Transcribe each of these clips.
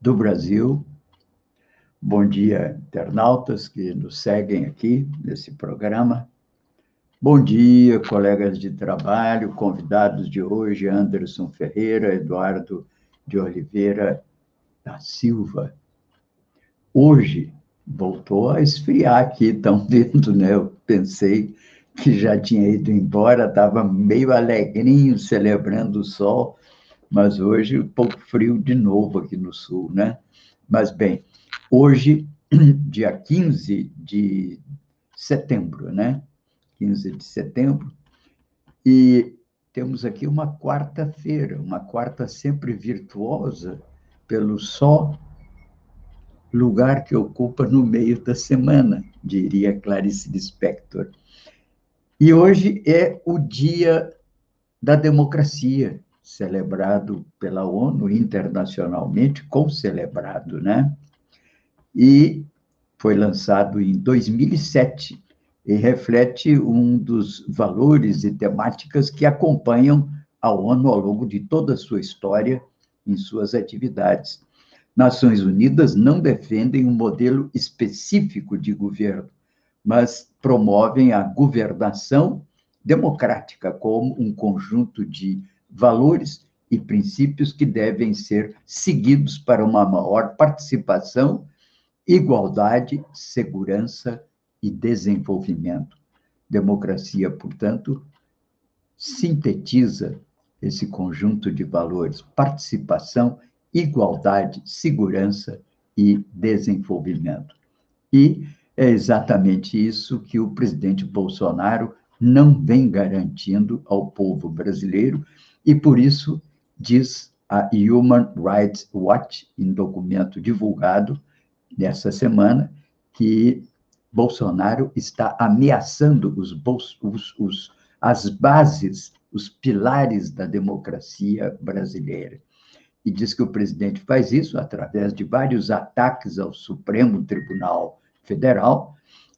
do Brasil. Bom dia, internautas que nos seguem aqui nesse programa. Bom dia, colegas de trabalho, convidados de hoje, Anderson Ferreira, Eduardo de Oliveira da Silva. Hoje voltou a esfriar aqui, estão vendo, né? Eu pensei que já tinha ido embora, estava meio alegrinho, celebrando o sol, mas hoje um pouco frio de novo aqui no sul, né? Mas bem, hoje, dia 15 de setembro, né? 15 de setembro, e temos aqui uma quarta-feira, uma quarta sempre virtuosa, pelo só lugar que ocupa no meio da semana, diria Clarice Lispector. E hoje é o Dia da Democracia, celebrado pela ONU internacionalmente, concelebrado, né? E foi lançado em 2007 e reflete um dos valores e temáticas que acompanham a ONU ao longo de toda a sua história em suas atividades. Nações Unidas não defendem um modelo específico de governo, mas promovem a governação democrática como um conjunto de valores e princípios que devem ser seguidos para uma maior participação, igualdade, segurança e desenvolvimento. Democracia, portanto, sintetiza esse conjunto de valores: participação, igualdade, segurança e desenvolvimento. E é exatamente isso que o presidente Bolsonaro não vem garantindo ao povo brasileiro e por isso diz a Human Rights Watch, em documento divulgado nessa semana, que Bolsonaro está ameaçando os, os, os, as bases, os pilares da democracia brasileira. E diz que o presidente faz isso através de vários ataques ao Supremo Tribunal Federal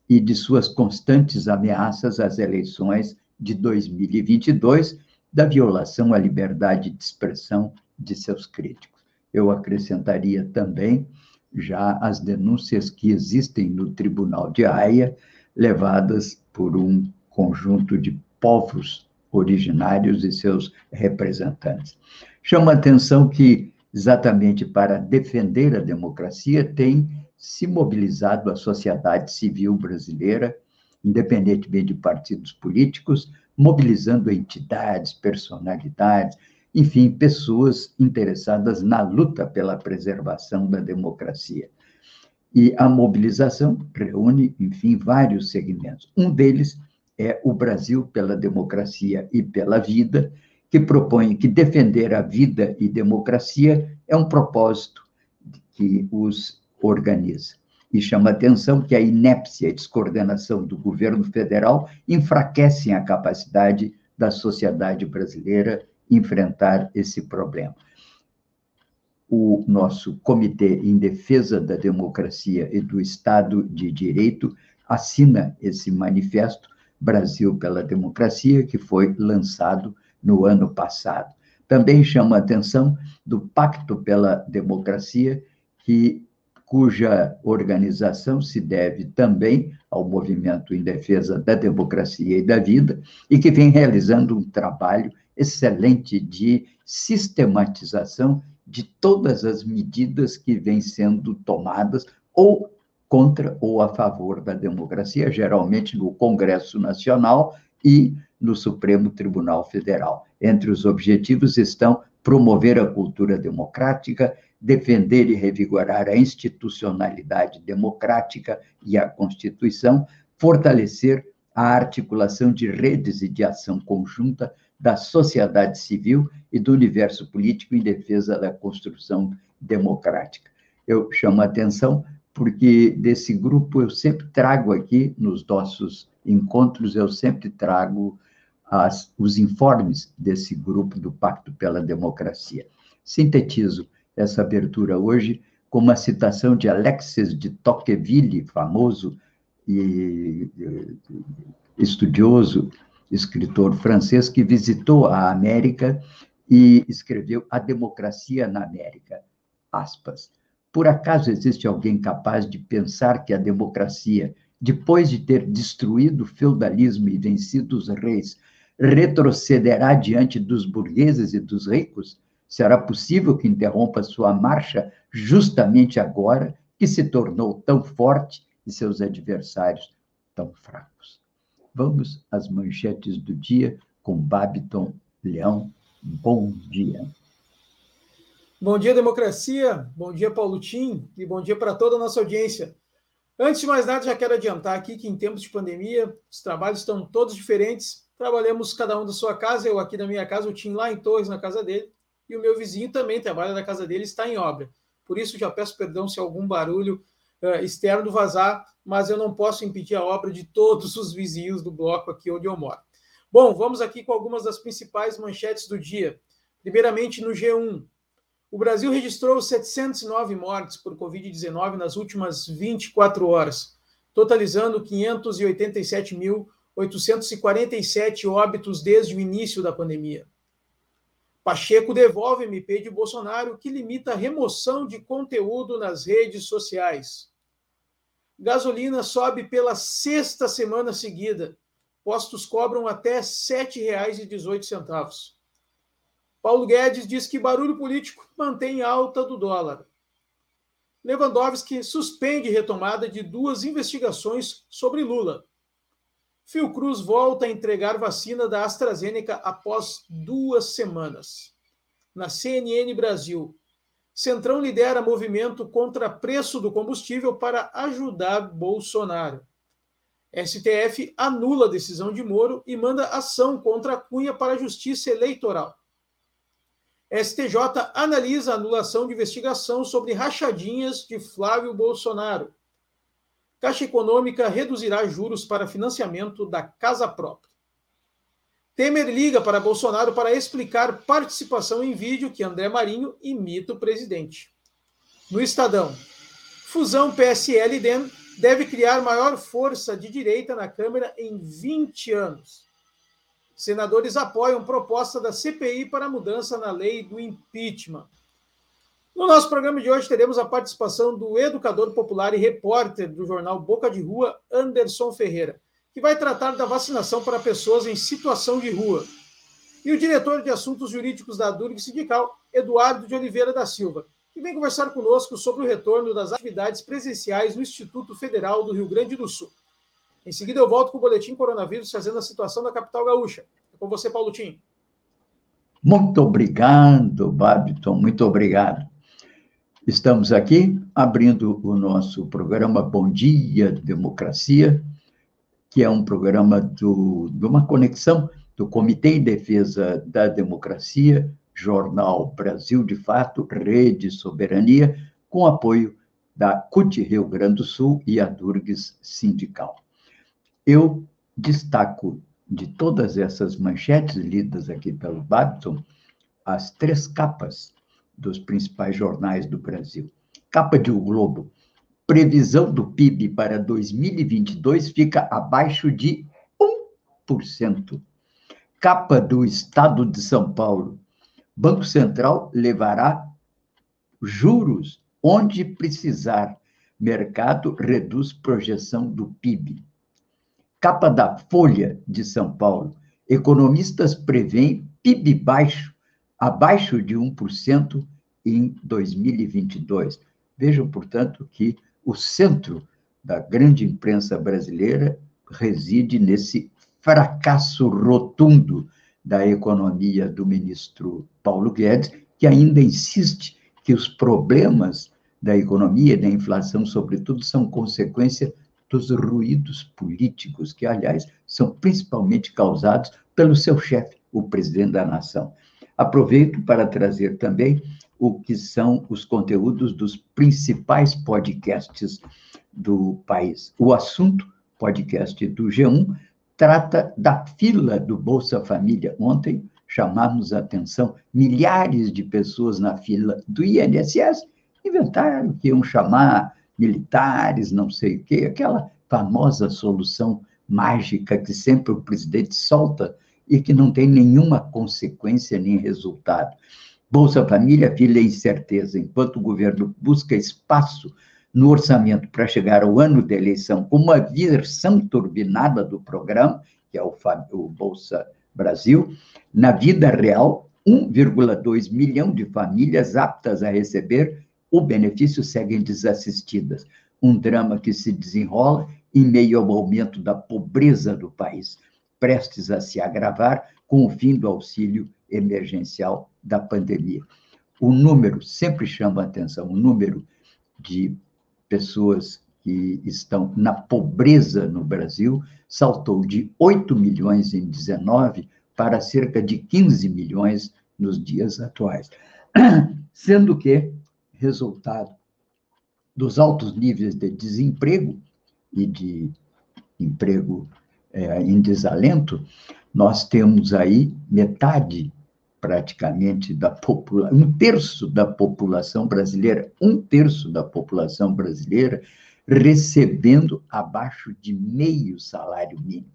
e de suas constantes ameaças às eleições de 2022 da violação à liberdade de expressão de seus críticos. Eu acrescentaria também já as denúncias que existem no Tribunal de Haia, levadas por um conjunto de povos originários e seus representantes. Chama atenção que, exatamente para defender a democracia, tem se mobilizado a sociedade civil brasileira, independentemente de partidos políticos, mobilizando entidades, personalidades, enfim, pessoas interessadas na luta pela preservação da democracia. E a mobilização reúne, enfim, vários segmentos. Um deles é o Brasil pela Democracia e pela Vida, que propõe que defender a vida e democracia é um propósito que os organiza e chama atenção que a inépcia e descoordenação do governo federal enfraquecem a capacidade da sociedade brasileira enfrentar esse problema. O nosso Comitê em Defesa da Democracia e do Estado de Direito assina esse manifesto Brasil pela Democracia, que foi lançado no ano passado. Também chama a atenção do Pacto pela Democracia, que cuja organização se deve também ao movimento em defesa da democracia e da vida, e que vem realizando um trabalho excelente de sistematização de todas as medidas que vêm sendo tomadas ou contra ou a favor da democracia, geralmente no Congresso Nacional e no Supremo Tribunal Federal. Entre os objetivos estão promover a cultura democrática, defender e revigorar a institucionalidade democrática e a Constituição, fortalecer a articulação de redes e de ação conjunta da sociedade civil e do universo político em defesa da construção democrática. eu chamo a atenção porque desse grupo eu sempre trago aqui, nos nossos encontros, eu sempre trago as, os informes desse grupo do Pacto pela Democracia. Sintetizo essa abertura hoje com uma citação de Alexis de Tocqueville, famoso e estudioso, escritor francês, que visitou a América e escreveu A Democracia na América. Aspas. Por acaso existe alguém capaz de pensar que a democracia, depois de ter destruído o feudalismo e vencido os reis, retrocederá diante dos burgueses e dos ricos? Será possível que interrompa sua marcha justamente agora que se tornou tão forte e seus adversários tão fracos? Vamos às manchetes do dia com Babiton Leão. Bom dia. Bom dia, democracia. Bom dia, Paulo Tim. E bom dia para toda a nossa audiência. Antes de mais nada, já quero adiantar aqui que em tempos de pandemia, os trabalhos estão todos diferentes. Trabalhamos cada um da sua casa, eu aqui da minha casa, o Tim lá em Torres, na casa dele, e o meu vizinho também trabalha na casa dele, está em obra. Por isso, já peço perdão se algum barulho uh, externo vazar, mas eu não posso impedir a obra de todos os vizinhos do bloco aqui onde eu moro. Bom, vamos aqui com algumas das principais manchetes do dia. Primeiramente, no G1, o Brasil registrou 709 mortes por Covid-19 nas últimas 24 horas, totalizando 587.847 óbitos desde o início da pandemia. Pacheco devolve MP de Bolsonaro que limita a remoção de conteúdo nas redes sociais. Gasolina sobe pela sexta semana seguida. Postos cobram até R$ 7,18. Paulo Guedes diz que barulho político mantém alta do dólar. Lewandowski suspende retomada de duas investigações sobre Lula. Fiocruz volta a entregar vacina da AstraZeneca após duas semanas. Na CNN Brasil, Centrão lidera movimento contra preço do combustível para ajudar Bolsonaro. STF anula a decisão de Moro e manda ação contra Cunha para a Justiça Eleitoral. STJ analisa a anulação de investigação sobre rachadinhas de Flávio Bolsonaro. Caixa Econômica reduzirá juros para financiamento da casa própria. Temer liga para Bolsonaro para explicar participação em vídeo que André Marinho imita o presidente. No Estadão, fusão PSL-DEM deve criar maior força de direita na Câmara em 20 anos. Senadores apoiam proposta da CPI para mudança na lei do impeachment. No nosso programa de hoje teremos a participação do educador popular e repórter do jornal Boca de Rua, Anderson Ferreira, que vai tratar da vacinação para pessoas em situação de rua. E o diretor de assuntos jurídicos da Durg Sindical, Eduardo de Oliveira da Silva, que vem conversar conosco sobre o retorno das atividades presenciais no Instituto Federal do Rio Grande do Sul. Em seguida, eu volto com o boletim coronavírus fazendo a situação da capital gaúcha. É com você, Paulo Tim. Muito obrigado, Babiton, muito obrigado. Estamos aqui abrindo o nosso programa Bom Dia Democracia, que é um programa do, de uma conexão do Comitê em Defesa da Democracia, Jornal Brasil de Fato, Rede Soberania, com apoio da CUT Rio Grande do Sul e a Durgues Sindical. Eu destaco de todas essas manchetes lidas aqui pelo Babson, as três capas dos principais jornais do Brasil. Capa de O Globo. Previsão do PIB para 2022 fica abaixo de 1%. Capa do Estado de São Paulo. Banco Central levará juros onde precisar. Mercado reduz projeção do PIB. Capa da Folha de São Paulo. Economistas preveem PIB baixo, abaixo de 1% em 2022. Vejam, portanto, que o centro da grande imprensa brasileira reside nesse fracasso rotundo da economia do ministro Paulo Guedes, que ainda insiste que os problemas da economia e da inflação, sobretudo, são consequência dos ruídos políticos, que, aliás, são principalmente causados pelo seu chefe, o presidente da nação. Aproveito para trazer também o que são os conteúdos dos principais podcasts do país. O assunto, podcast do G1, trata da fila do Bolsa Família. Ontem chamamos a atenção, milhares de pessoas na fila do INSS inventaram que iam chamar militares, não sei o quê, aquela famosa solução mágica que sempre o presidente solta e que não tem nenhuma consequência nem resultado. Bolsa Família, filha incerteza, enquanto o governo busca espaço no orçamento para chegar ao ano da eleição com uma versão turbinada do programa, que é o, o Bolsa Brasil, na vida real, 1,2 milhão de famílias aptas a receber o benefício seguem desassistidas. Um drama que se desenrola em meio ao aumento da pobreza do país, prestes a se agravar com o fim do auxílio emergencial da pandemia. O número sempre chama a atenção, o número de pessoas que estão na pobreza no Brasil saltou de 8 milhões em 19 para cerca de 15 milhões nos dias atuais. Sendo que, resultado dos altos níveis de desemprego e de emprego é, em desalento, nós temos aí metade praticamente da população, um terço da população brasileira, um terço da população brasileira recebendo abaixo de meio salário mínimo.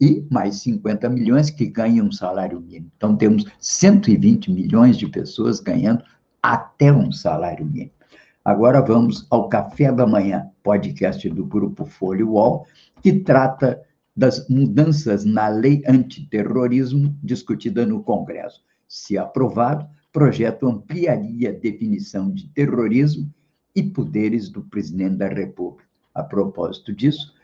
E mais 50 milhões que ganham salário mínimo. Então, temos 120 milhões de pessoas ganhando até um salário mínimo. Agora vamos ao Café da Manhã, podcast do Grupo Folha UOL, que trata das mudanças na lei antiterrorismo discutida no Congresso. Se aprovado, projeto ampliaria a definição de terrorismo e poderes do presidente da República. A propósito disso,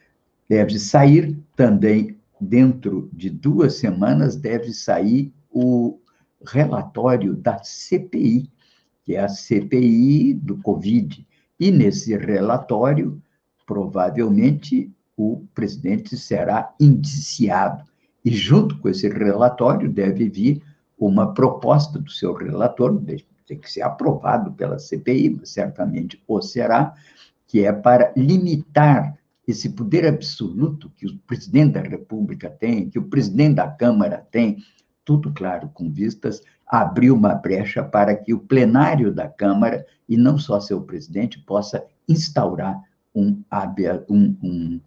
deve sair também, dentro de duas semanas, deve sair o relatório da CPI, que é a CPI do Covid. E nesse relatório, provavelmente, o presidente será indiciado. E junto com esse relatório deve vir uma proposta do seu relator, tem que ser aprovado pela CPI, certamente o será, que é para limitar esse poder absoluto que o presidente da República tem, que o presidente da Câmara tem, tudo claro, com vistas a abrir uma brecha para que o plenário da Câmara, e não só seu presidente, possa instaurar um, um, um,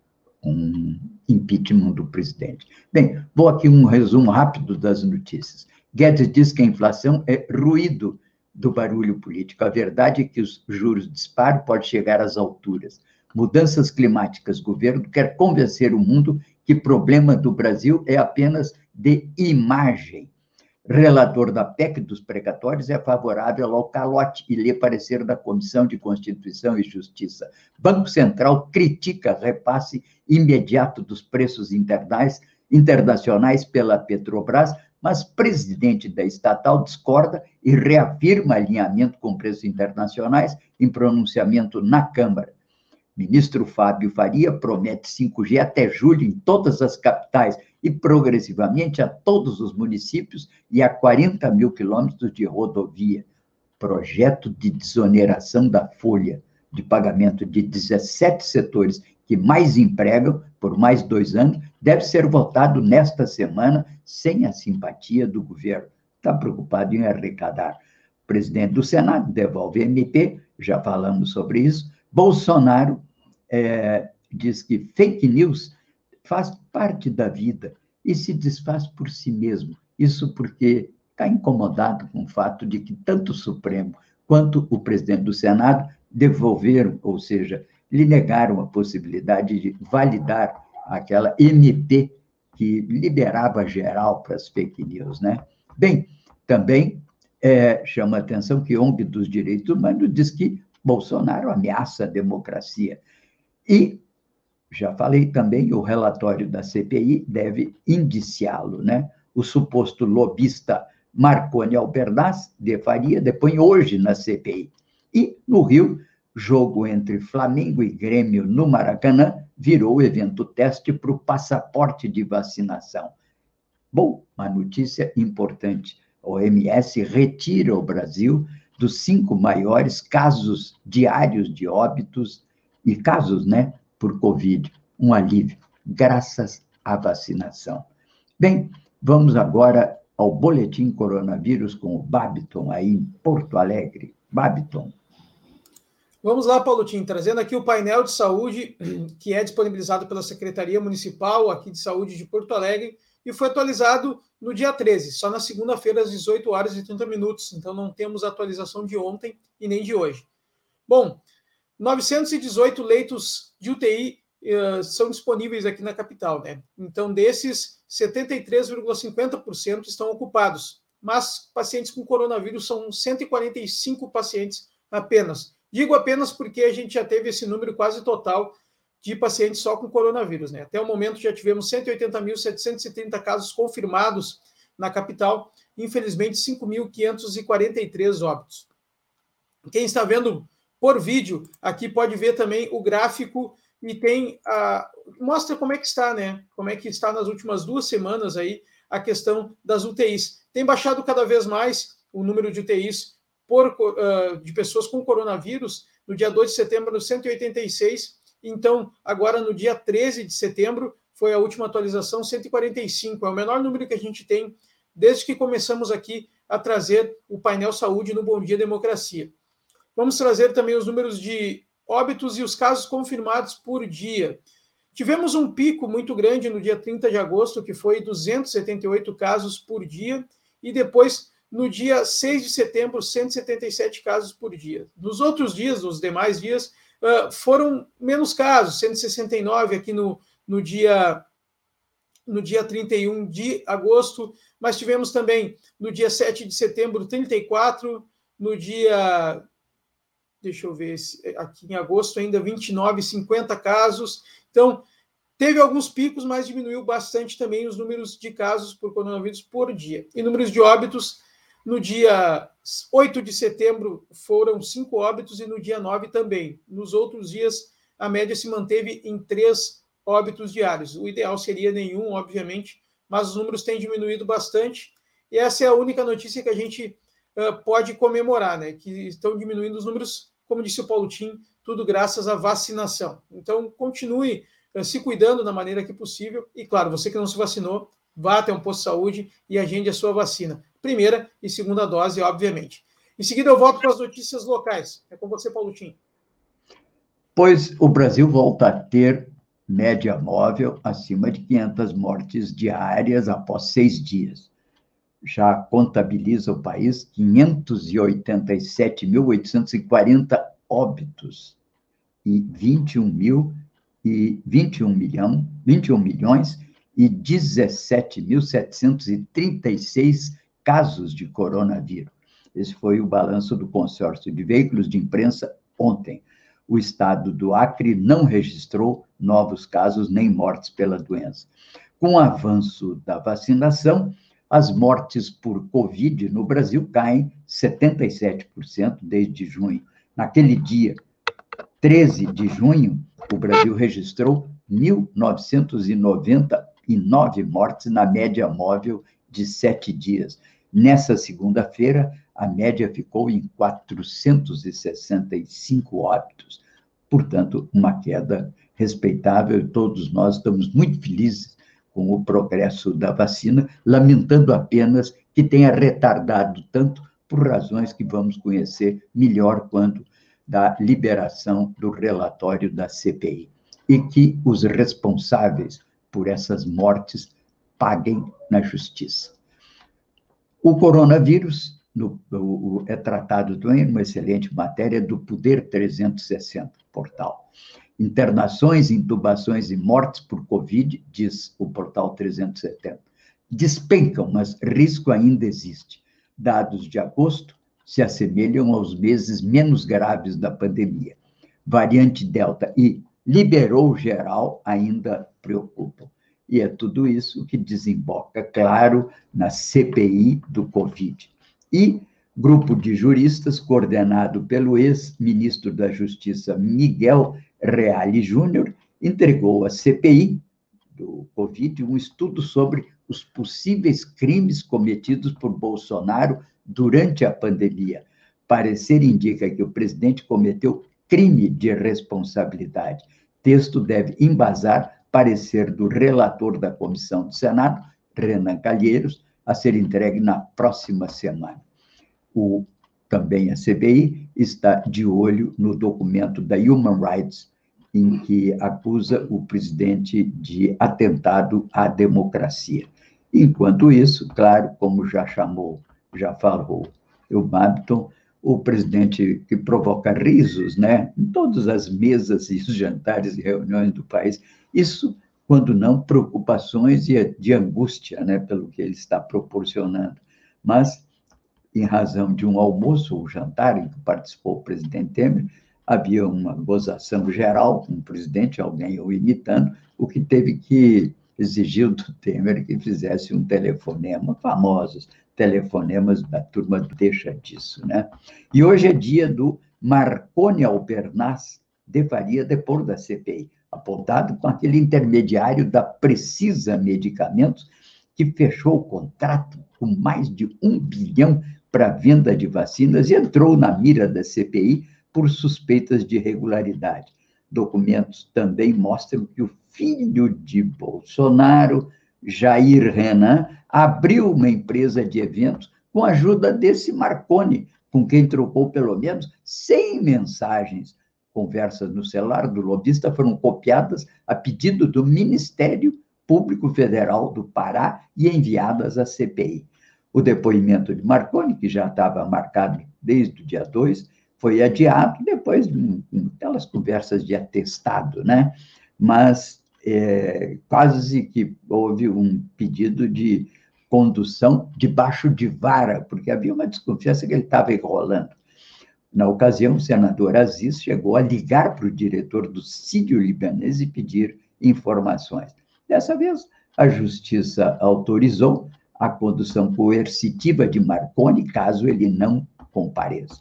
um impeachment do presidente. Bem, vou aqui um resumo rápido das notícias. Guedes diz que a inflação é ruído do barulho político. A verdade é que os juros disparam pode chegar às alturas. Mudanças climáticas. Governo quer convencer o mundo que problema do Brasil é apenas de imagem. Relator da PEC dos precatórios é favorável ao calote e lê parecer da Comissão de Constituição e Justiça. Banco Central critica repasse imediato dos preços internacionais pela Petrobras mas presidente da estatal discorda e reafirma alinhamento com preços internacionais em pronunciamento na Câmara. Ministro Fábio Faria promete 5G até julho em todas as capitais e progressivamente a todos os municípios e a 40 mil quilômetros de rodovia. Projeto de desoneração da folha de pagamento de 17 setores que mais empregam por mais dois anos, deve ser votado nesta semana sem a simpatia do governo. Está preocupado em arrecadar. O presidente do Senado devolve MP, já falamos sobre isso. Bolsonaro é, diz que fake news faz parte da vida e se desfaz por si mesmo. Isso porque está incomodado com o fato de que tanto o Supremo quanto o presidente do Senado devolveram, ou seja, lhe negaram a possibilidade de validar aquela MP que liberava geral para as fake news, né? Bem, também é, chama a atenção que ONG dos Direitos Humanos diz que Bolsonaro ameaça a democracia. E, já falei também, o relatório da CPI deve indiciá-lo, né? O suposto lobista Marconi Albernaz de Faria depõe hoje na CPI. E, no Rio, jogo entre Flamengo e Grêmio no Maracanã virou evento teste para o passaporte de vacinação. Bom, uma notícia importante. A OMS retira o Brasil dos cinco maiores casos diários de óbitos e casos, né, por Covid. Um alívio, graças à vacinação. Bem, vamos agora ao boletim coronavírus com o Babiton, aí em Porto Alegre. Babiton. Vamos lá, Paulo Tim, trazendo aqui o painel de saúde que é disponibilizado pela Secretaria Municipal aqui de Saúde de Porto Alegre e foi atualizado no dia 13, só na segunda-feira às 18 horas e 30 minutos. Então não temos atualização de ontem e nem de hoje. Bom, 918 leitos de UTI uh, eh, são disponíveis aqui na capital, né? Então desses 73,50% estão ocupados, mas pacientes com coronavírus são 145 pacientes apenas. Digo apenas porque a gente já teve esse número quase total de pacientes só com coronavírus. Né? Até o momento já tivemos 180.730 casos confirmados na capital, infelizmente 5.543 óbitos. Quem está vendo por vídeo aqui pode ver também o gráfico e tem a mostra como é que está, né? Como é que está nas últimas duas semanas aí a questão das UTIs. Tem baixado cada vez mais o número de UTIs por, uh, de pessoas com coronavírus. No dia 2 de setembro, 186 então, agora no dia 13 de setembro, foi a última atualização, 145. É o menor número que a gente tem desde que começamos aqui a trazer o painel saúde no Bom Dia Democracia. Vamos trazer também os números de óbitos e os casos confirmados por dia. Tivemos um pico muito grande no dia 30 de agosto, que foi 278 casos por dia, e depois, no dia 6 de setembro, 177 casos por dia. Nos outros dias, nos demais dias, foram menos casos, 169 aqui no, no dia no dia 31 de agosto, mas tivemos também no dia 7 de setembro 34, no dia deixa eu ver aqui em agosto ainda 29, 50 casos. Então, teve alguns picos, mas diminuiu bastante também os números de casos por coronavírus por dia. E números de óbitos no dia 8 de setembro foram cinco óbitos e no dia 9 também. Nos outros dias, a média se manteve em três óbitos diários. O ideal seria nenhum, obviamente, mas os números têm diminuído bastante. E essa é a única notícia que a gente pode comemorar, né? Que estão diminuindo os números, como disse o Paulo Tim, tudo graças à vacinação. Então, continue uh, se cuidando da maneira que possível. E, claro, você que não se vacinou, vá até um posto de saúde e agende a sua vacina. Primeira e segunda dose, obviamente. Em seguida, eu volto para as notícias locais. É com você, Paulo Tim. Pois o Brasil volta a ter média móvel acima de 500 mortes diárias após seis dias. Já contabiliza o país 587.840 óbitos e 21 mil e 21 milhão, 21 milhões e 17.736 casos de coronavírus. Esse foi o balanço do consórcio de veículos de imprensa ontem. O estado do Acre não registrou novos casos nem mortes pela doença. Com o avanço da vacinação, as mortes por Covid no Brasil caem 77% desde junho. Naquele dia, 13 de junho, o Brasil registrou 1.990 e nove mortes na média móvel de sete dias. Nessa segunda-feira, a média ficou em 465 óbitos. Portanto, uma queda respeitável, e todos nós estamos muito felizes com o progresso da vacina, lamentando apenas que tenha retardado tanto por razões que vamos conhecer melhor quando da liberação do relatório da CPI. E que os responsáveis por essas mortes paguem na justiça. O coronavírus no, o, é tratado também numa excelente matéria do Poder 360, portal. Internações, intubações e mortes por Covid, diz o portal 370. Despencam, mas risco ainda existe. Dados de agosto se assemelham aos meses menos graves da pandemia. Variante Delta e liberou geral ainda preocupam. E é tudo isso que desemboca, claro, na CPI do Covid. E grupo de juristas, coordenado pelo ex-ministro da Justiça Miguel Reale Júnior, entregou à CPI do Covid um estudo sobre os possíveis crimes cometidos por Bolsonaro durante a pandemia. Parecer indica que o presidente cometeu crime de responsabilidade. Texto deve embasar parecer do relator da comissão do Senado, Renan Calheiros, a ser entregue na próxima semana. O, também a CBI está de olho no documento da Human Rights, em que acusa o presidente de atentado à democracia. Enquanto isso, claro, como já chamou, já falou o Babton, o presidente que provoca risos, né, em todas as mesas e jantares e reuniões do país, isso quando não preocupações de angústia, né, pelo que ele está proporcionando. Mas, em razão de um almoço ou jantar em que participou o presidente Temer, havia uma gozação geral com o presidente, alguém o imitando, o que teve que exigir do Temer que fizesse um telefonema, famosos telefonemas da turma Deixa Disso, né? E hoje é dia do Marconi Albernaz de Faria depor da CPI apontado com aquele intermediário da Precisa Medicamentos, que fechou o contrato com mais de um bilhão para venda de vacinas e entrou na mira da CPI por suspeitas de irregularidade. Documentos também mostram que o filho de Bolsonaro, Jair Renan, abriu uma empresa de eventos com a ajuda desse Marconi, com quem trocou pelo menos 100 mensagens conversas no celular do lobista foram copiadas a pedido do Ministério Público Federal do Pará e enviadas à CPI. O depoimento de Marconi, que já estava marcado desde o dia 2, foi adiado depois de aquelas conversas de atestado, né? Mas é, quase que houve um pedido de condução debaixo de vara, porque havia uma desconfiança que ele estava enrolando. Na ocasião, o senador Aziz chegou a ligar para o diretor do Sírio Libanês e pedir informações. Dessa vez, a justiça autorizou a condução coercitiva de Marconi, caso ele não compareça.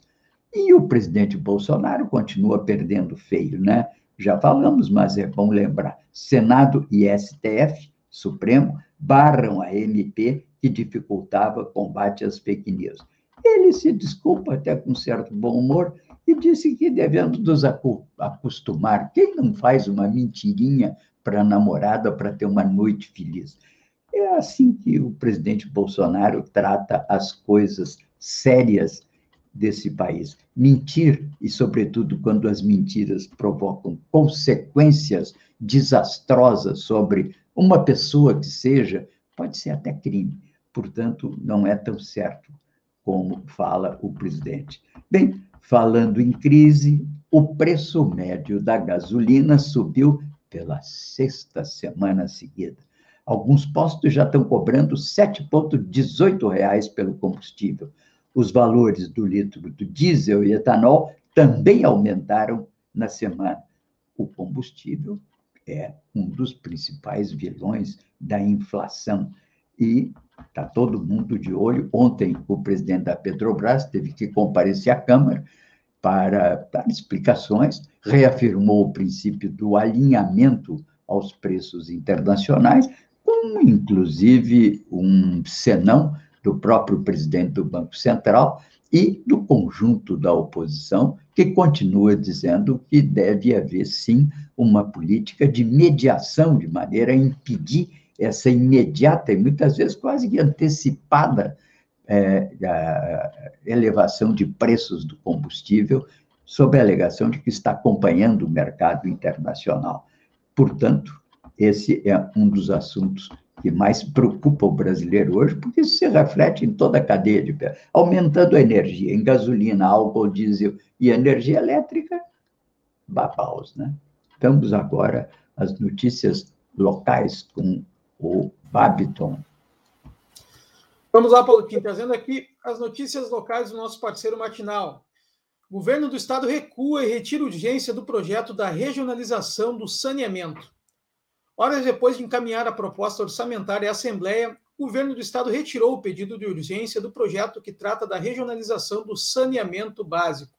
E o presidente Bolsonaro continua perdendo feio, né? Já falamos, mas é bom lembrar: Senado e STF, Supremo, barram a MP que dificultava combate às fake news. Ele se desculpa até com certo bom humor e disse que devendo nos acostumar. Quem não faz uma mentirinha para a namorada para ter uma noite feliz? É assim que o presidente Bolsonaro trata as coisas sérias desse país. Mentir, e sobretudo quando as mentiras provocam consequências desastrosas sobre uma pessoa que seja, pode ser até crime. Portanto, não é tão certo como fala o presidente. Bem, falando em crise, o preço médio da gasolina subiu pela sexta semana seguida. Alguns postos já estão cobrando R$ 7,18 pelo combustível. Os valores do litro do diesel e etanol também aumentaram na semana. O combustível é um dos principais vilões da inflação e Está todo mundo de olho. Ontem, o presidente da Petrobras teve que comparecer à Câmara para dar explicações, reafirmou o princípio do alinhamento aos preços internacionais, com inclusive um senão do próprio presidente do Banco Central e do conjunto da oposição, que continua dizendo que deve haver, sim, uma política de mediação, de maneira a impedir essa imediata e muitas vezes quase que antecipada é, elevação de preços do combustível, sob a alegação de que está acompanhando o mercado internacional. Portanto, esse é um dos assuntos que mais preocupa o brasileiro hoje, porque isso se reflete em toda a cadeia de aumentando a energia, em gasolina, álcool, diesel e energia elétrica, babaus, né? Vamos agora às notícias locais com o Babiton. Vamos lá, Paulo Kim, trazendo aqui as notícias locais do nosso parceiro matinal. O governo do estado recua e retira urgência do projeto da regionalização do saneamento. Horas depois de encaminhar a proposta orçamentária à Assembleia, o governo do estado retirou o pedido de urgência do projeto que trata da regionalização do saneamento básico.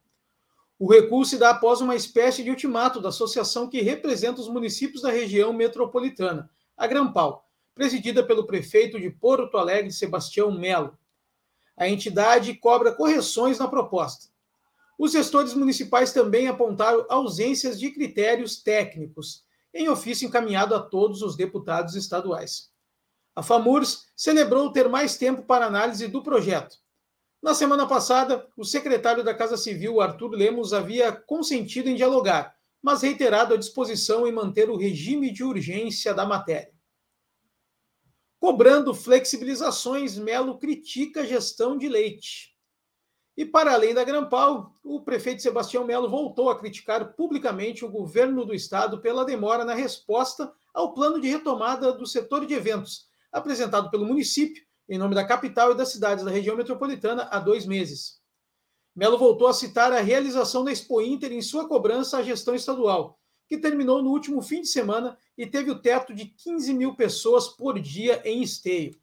O recuo se dá após uma espécie de ultimato da associação que representa os municípios da região metropolitana, a Grampal, presidida pelo prefeito de Porto Alegre, Sebastião Melo. A entidade cobra correções na proposta. Os gestores municipais também apontaram ausências de critérios técnicos em ofício encaminhado a todos os deputados estaduais. A FAMURS celebrou ter mais tempo para análise do projeto. Na semana passada, o secretário da Casa Civil, Arthur Lemos, havia consentido em dialogar, mas reiterado a disposição em manter o regime de urgência da matéria. Cobrando flexibilizações, Melo critica a gestão de leite. E para além da Grampal, o prefeito Sebastião Melo voltou a criticar publicamente o governo do estado pela demora na resposta ao plano de retomada do setor de eventos, apresentado pelo município em nome da capital e das cidades da região metropolitana há dois meses. Melo voltou a citar a realização da Expo Inter em sua cobrança à gestão estadual, que terminou no último fim de semana e teve o teto de 15 mil pessoas por dia em esteio.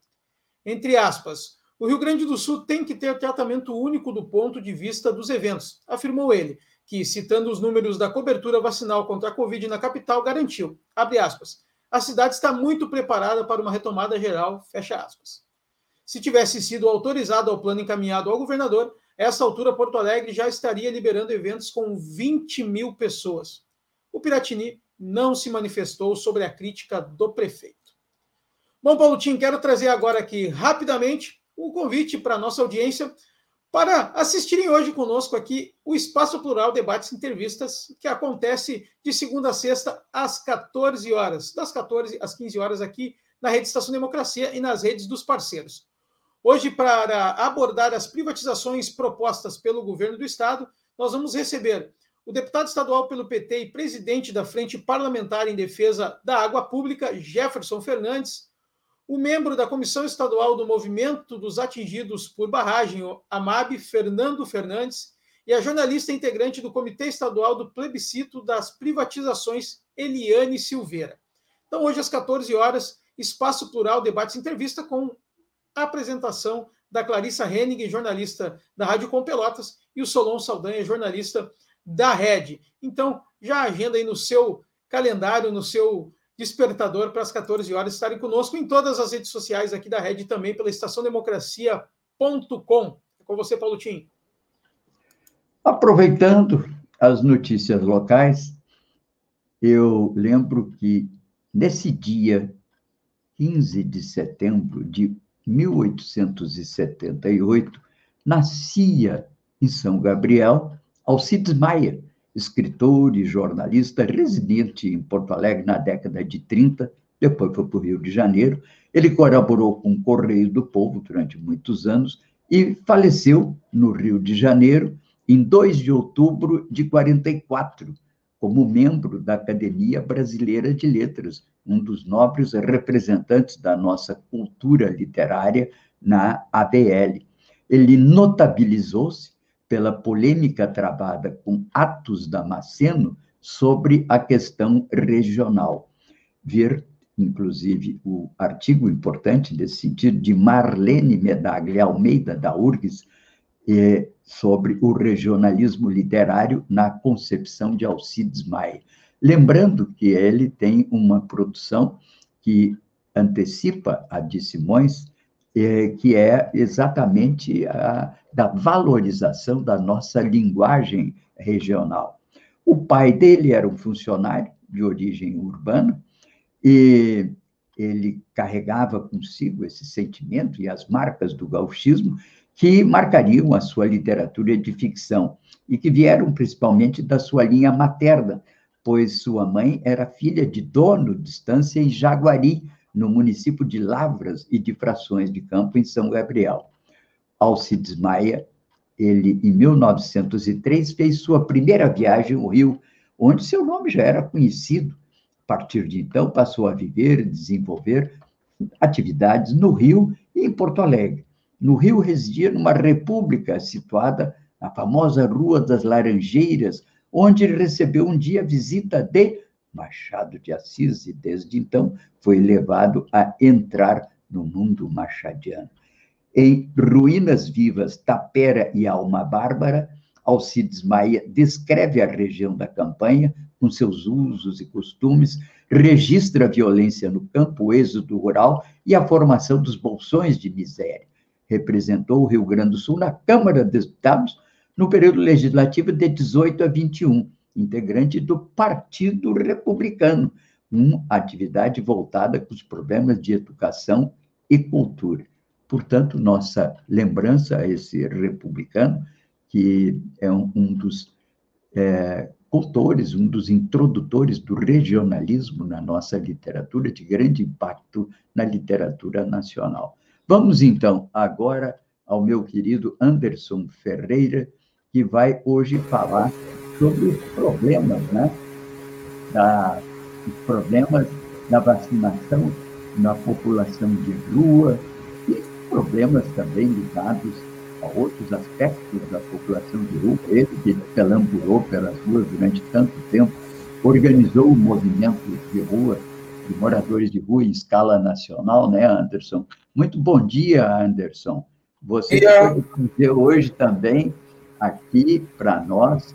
Entre aspas, o Rio Grande do Sul tem que ter tratamento único do ponto de vista dos eventos, afirmou ele, que, citando os números da cobertura vacinal contra a Covid na capital, garantiu, aspas, a cidade está muito preparada para uma retomada geral. Se tivesse sido autorizado ao plano encaminhado ao governador, essa altura Porto Alegre já estaria liberando eventos com 20 mil pessoas o Piratini não se manifestou sobre a crítica do prefeito. Bom, Paulo Tim, quero trazer agora aqui rapidamente um convite para a nossa audiência para assistirem hoje conosco aqui o Espaço Plural Debates e Entrevistas, que acontece de segunda a sexta às 14 horas, das 14 às 15 horas aqui na Rede Estação Democracia e nas redes dos parceiros. Hoje, para abordar as privatizações propostas pelo governo do Estado, nós vamos receber o deputado estadual pelo PT e presidente da Frente Parlamentar em Defesa da Água Pública, Jefferson Fernandes, o membro da Comissão Estadual do Movimento dos Atingidos por Barragem, AMAB, Fernando Fernandes, e a jornalista integrante do Comitê Estadual do Plebiscito das Privatizações, Eliane Silveira. Então, hoje às 14 horas, Espaço Plural, debates e entrevista com a apresentação da Clarissa Henning, jornalista da Rádio Com Pelotas, e o Solon Saldanha, jornalista da Rede. Então, já agenda aí no seu calendário, no seu despertador para as 14 horas estarem conosco em todas as redes sociais aqui da Rede também pela estaçãodemocracia.com. É com você, Paulo Tim. Aproveitando as notícias locais, eu lembro que nesse dia 15 de setembro de 1878, nascia em São Gabriel Alcides Maia, escritor e jornalista residente em Porto Alegre na década de 30, depois foi para o Rio de Janeiro. Ele colaborou com o Correio do Povo durante muitos anos e faleceu no Rio de Janeiro em 2 de outubro de 44, como membro da Academia Brasileira de Letras, um dos nobres representantes da nossa cultura literária na ABL. Ele notabilizou-se pela polêmica travada com Atos Damasceno sobre a questão regional. Ver, inclusive, o artigo importante desse sentido de Marlene Medaglia Almeida, da URGS, é, sobre o regionalismo literário na concepção de Alcides Maia. Lembrando que ele tem uma produção que antecipa a de Simões, é, que é exatamente a da valorização da nossa linguagem regional. O pai dele era um funcionário de origem urbana e ele carregava consigo esse sentimento e as marcas do gauchismo que marcariam a sua literatura de ficção e que vieram principalmente da sua linha materna, pois sua mãe era filha de dono de estância em Jaguari, no município de Lavras e de Frações de Campo, em São Gabriel. Alcides Maia, ele, em 1903, fez sua primeira viagem ao Rio, onde seu nome já era conhecido. A partir de então, passou a viver e desenvolver atividades no Rio e em Porto Alegre. No Rio, residia numa república situada na famosa Rua das Laranjeiras, onde recebeu um dia a visita de Machado de Assis e, desde então, foi levado a entrar no mundo machadiano. Em Ruínas Vivas, Tapera e Alma Bárbara, Alcides Maia descreve a região da campanha com seus usos e costumes, registra a violência no campo, o êxodo rural e a formação dos bolsões de miséria. Representou o Rio Grande do Sul na Câmara dos Deputados no período legislativo de 18 a 21, integrante do Partido Republicano, uma atividade voltada para os problemas de educação e cultura. Portanto, nossa lembrança a esse republicano, que é um, um dos é, autores, um dos introdutores do regionalismo na nossa literatura, de grande impacto na literatura nacional. Vamos, então, agora ao meu querido Anderson Ferreira, que vai hoje falar sobre os problemas, né? Da, os problemas da vacinação na população de rua e problemas também ligados a outros aspectos da população de rua. Ele que pelamburou pelas ruas durante tanto tempo, organizou o movimento de rua, de moradores de rua em escala nacional, né, Anderson? Muito bom dia, Anderson. Você vai dizer hoje também aqui para nós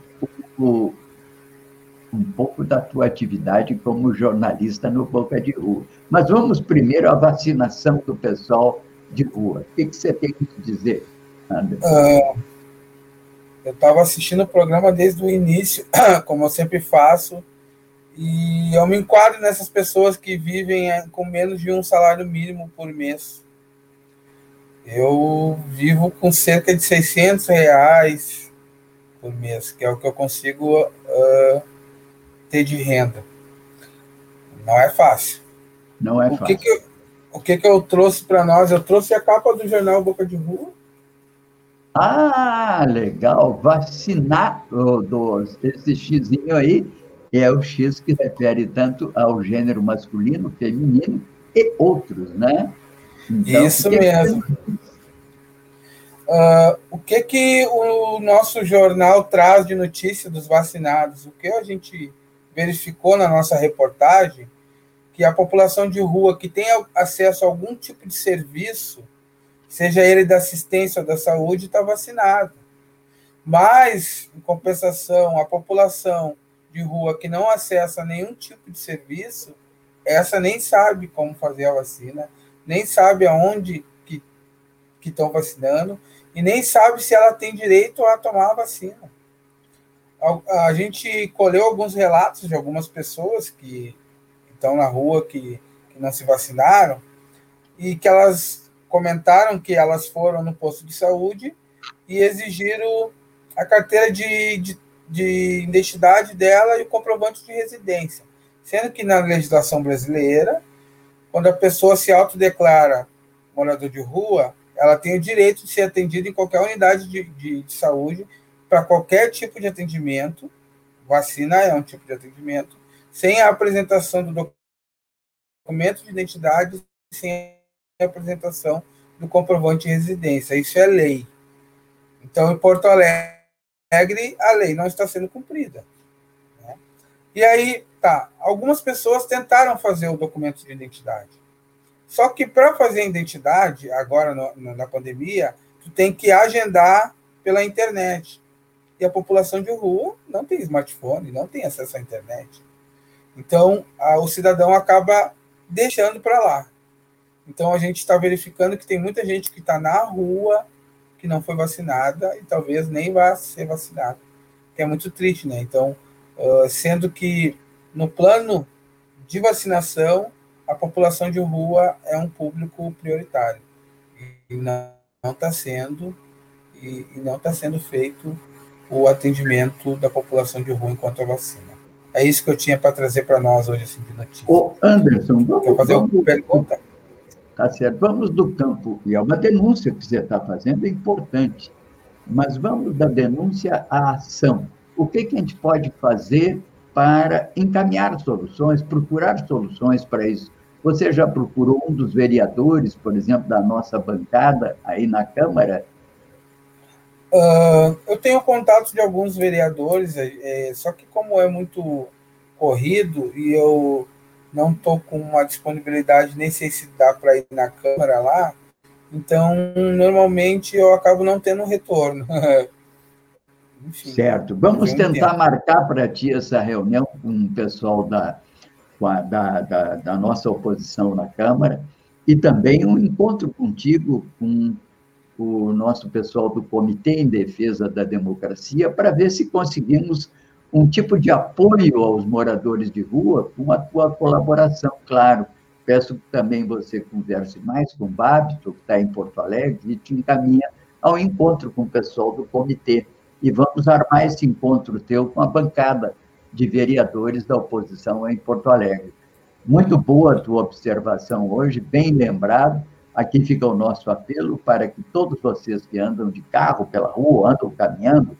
um pouco da tua atividade como jornalista no Boca de Rua. Mas vamos primeiro à vacinação do pessoal de rua. O que, que você tem que dizer, Anderson? Uh, eu estava assistindo o programa desde o início, como eu sempre faço, e eu me enquadro nessas pessoas que vivem é, com menos de um salário mínimo por mês. Eu vivo com cerca de 600 reais por mês, que é o que eu consigo uh, ter de renda. Não é fácil. Não é o fácil. Que que, o que, que eu trouxe para nós? Eu trouxe a capa do jornal Boca de Rua. Ah, legal. Vacinar oh, do, esse xizinho aí é o X que refere tanto ao gênero masculino, feminino e outros, né? Então, Isso mesmo. Uh, o que que o nosso jornal traz de notícia dos vacinados? O que a gente verificou na nossa reportagem que a população de rua que tem acesso a algum tipo de serviço, seja ele da assistência ou da saúde, está vacinado. Mas, em compensação, a população de rua que não acessa nenhum tipo de serviço, essa nem sabe como fazer a vacina, nem sabe aonde que estão vacinando e nem sabe se ela tem direito a tomar a vacina a, gente colheu alguns relatos de algumas pessoas que estão na rua que, que não se vacinaram e que elas comentaram que elas foram no posto de saúde e exigiram a carteira de, de, de, identidade dela e o comprovante de residência. Sendo que na legislação brasileira, quando a pessoa se autodeclara morador de rua, ela tem o direito de ser atendida em qualquer unidade de, de, de saúde para qualquer tipo de atendimento, vacina é um tipo de atendimento, sem a apresentação do documento de identidade, sem a apresentação do comprovante de residência. Isso é lei. Então, em Porto Alegre, a lei não está sendo cumprida. Né? E aí, tá, algumas pessoas tentaram fazer o documento de identidade. Só que para fazer identidade, agora no, na pandemia, tu tem que agendar pela internet. E a população de rua não tem smartphone, não tem acesso à internet. Então, a, o cidadão acaba deixando para lá. Então, a gente está verificando que tem muita gente que está na rua, que não foi vacinada e talvez nem vá ser vacinada, que é muito triste, né? Então, uh, sendo que no plano de vacinação, a população de rua é um público prioritário e não está sendo e, e não está sendo feito o atendimento da população de rua enquanto a vacina. É isso que eu tinha para trazer para nós hoje, assim, de notícia. Ô, Anderson, vamos, Quer fazer uma pergunta? Tá certo. Vamos do campo, e é uma denúncia que você está fazendo, é importante. Mas vamos da denúncia à ação. O que, que a gente pode fazer para encaminhar soluções, procurar soluções para isso? Você já procurou um dos vereadores, por exemplo, da nossa bancada aí na Câmara, Uh, eu tenho contatos de alguns vereadores, é, só que como é muito corrido e eu não estou com uma disponibilidade, nem sei se dá para ir na Câmara lá, então normalmente eu acabo não tendo retorno. Enfim, certo. Vamos tentar tempo. marcar para ti essa reunião com o pessoal da, da, da, da nossa oposição na Câmara e também um encontro contigo com o nosso pessoal do Comitê em Defesa da Democracia para ver se conseguimos um tipo de apoio aos moradores de rua com a tua colaboração, claro. Peço que também você converse mais com o Babito, que está em Porto Alegre, e te encaminha ao encontro com o pessoal do comitê. E vamos armar esse encontro teu com a bancada de vereadores da oposição em Porto Alegre. Muito boa a tua observação hoje, bem lembrado. Aqui fica o nosso apelo para que todos vocês que andam de carro pela rua, andam caminhando,